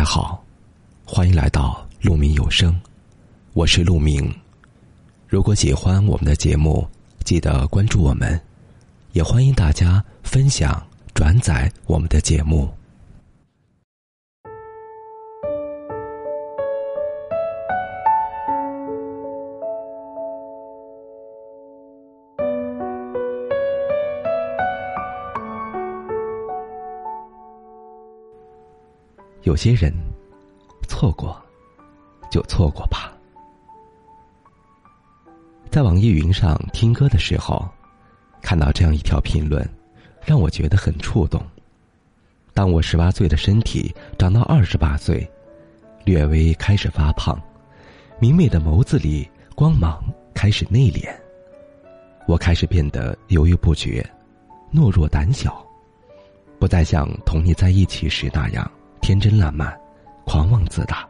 大家好，欢迎来到鹿鸣有声，我是鹿鸣。如果喜欢我们的节目，记得关注我们，也欢迎大家分享转载我们的节目。有些人，错过，就错过吧。在网易云上听歌的时候，看到这样一条评论，让我觉得很触动。当我十八岁的身体长到二十八岁，略微开始发胖，明媚的眸子里光芒开始内敛，我开始变得犹豫不决，懦弱胆小，不再像同你在一起时那样。天真烂漫，狂妄自大。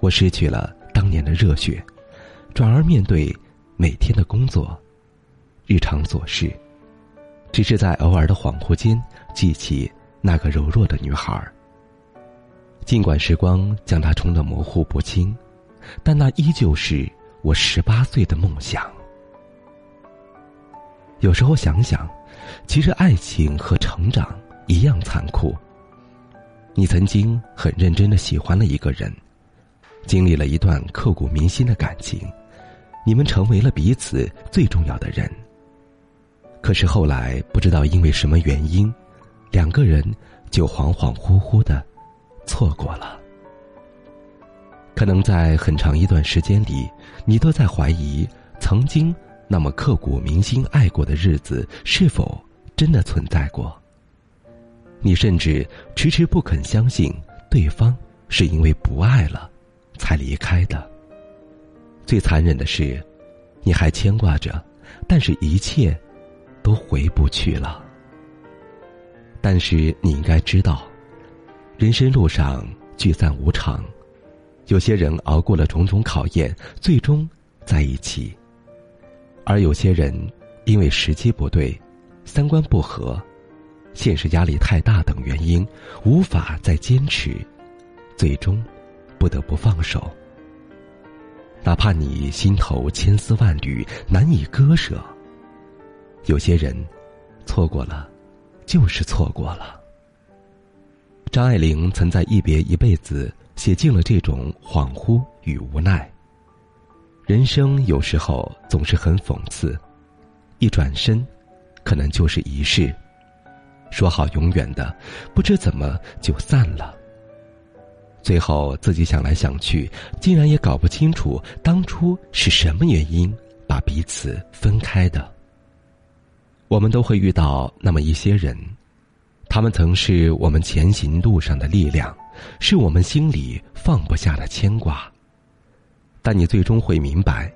我失去了当年的热血，转而面对每天的工作、日常琐事，只是在偶尔的恍惚间记起那个柔弱的女孩。尽管时光将她冲得模糊不清，但那依旧是我十八岁的梦想。有时候想想，其实爱情和成长一样残酷。你曾经很认真的喜欢了一个人，经历了一段刻骨铭心的感情，你们成为了彼此最重要的人。可是后来不知道因为什么原因，两个人就恍恍惚惚的错过了。可能在很长一段时间里，你都在怀疑曾经那么刻骨铭心爱过的日子是否真的存在过。你甚至迟迟不肯相信对方是因为不爱了，才离开的。最残忍的是，你还牵挂着，但是一切都回不去了。但是你应该知道，人生路上聚散无常，有些人熬过了种种考验，最终在一起；而有些人因为时机不对，三观不合。现实压力太大等原因，无法再坚持，最终不得不放手。哪怕你心头千丝万缕，难以割舍。有些人，错过了，就是错过了。张爱玲曾在《一别一辈子》写尽了这种恍惚与无奈。人生有时候总是很讽刺，一转身，可能就是一世。说好永远的，不知怎么就散了。最后自己想来想去，竟然也搞不清楚当初是什么原因把彼此分开的。我们都会遇到那么一些人，他们曾是我们前行路上的力量，是我们心里放不下的牵挂。但你最终会明白，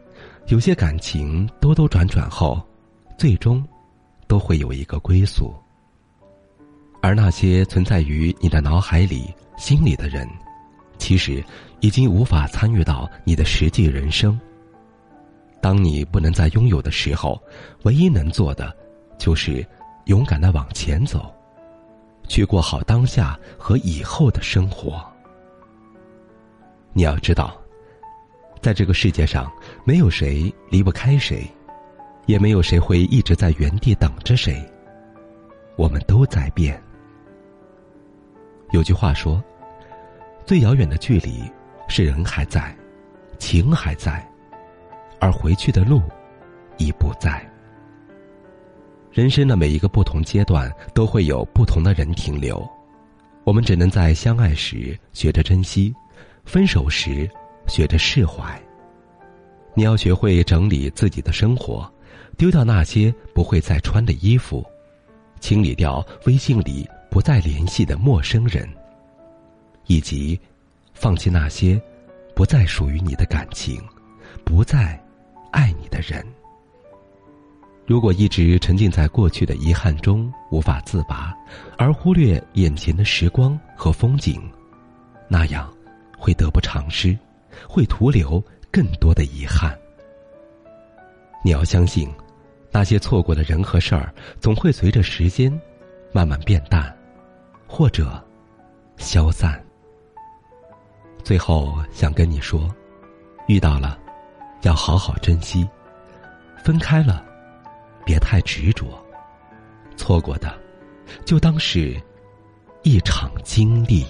有些感情兜兜转转后，最终都会有一个归宿。而那些存在于你的脑海里、心里的人，其实已经无法参与到你的实际人生。当你不能再拥有的时候，唯一能做的，就是勇敢的往前走，去过好当下和以后的生活。你要知道，在这个世界上，没有谁离不开谁，也没有谁会一直在原地等着谁。我们都在变。有句话说：“最遥远的距离，是人还在，情还在，而回去的路已不在。”人生的每一个不同阶段，都会有不同的人停留。我们只能在相爱时学着珍惜，分手时学着释怀。你要学会整理自己的生活，丢掉那些不会再穿的衣服，清理掉微信里。不再联系的陌生人，以及放弃那些不再属于你的感情，不再爱你的人。如果一直沉浸在过去的遗憾中无法自拔，而忽略眼前的时光和风景，那样会得不偿失，会徒留更多的遗憾。你要相信，那些错过的人和事儿，总会随着时间慢慢变淡。或者消散。最后想跟你说，遇到了，要好好珍惜；分开了，别太执着。错过的，就当是一场经历。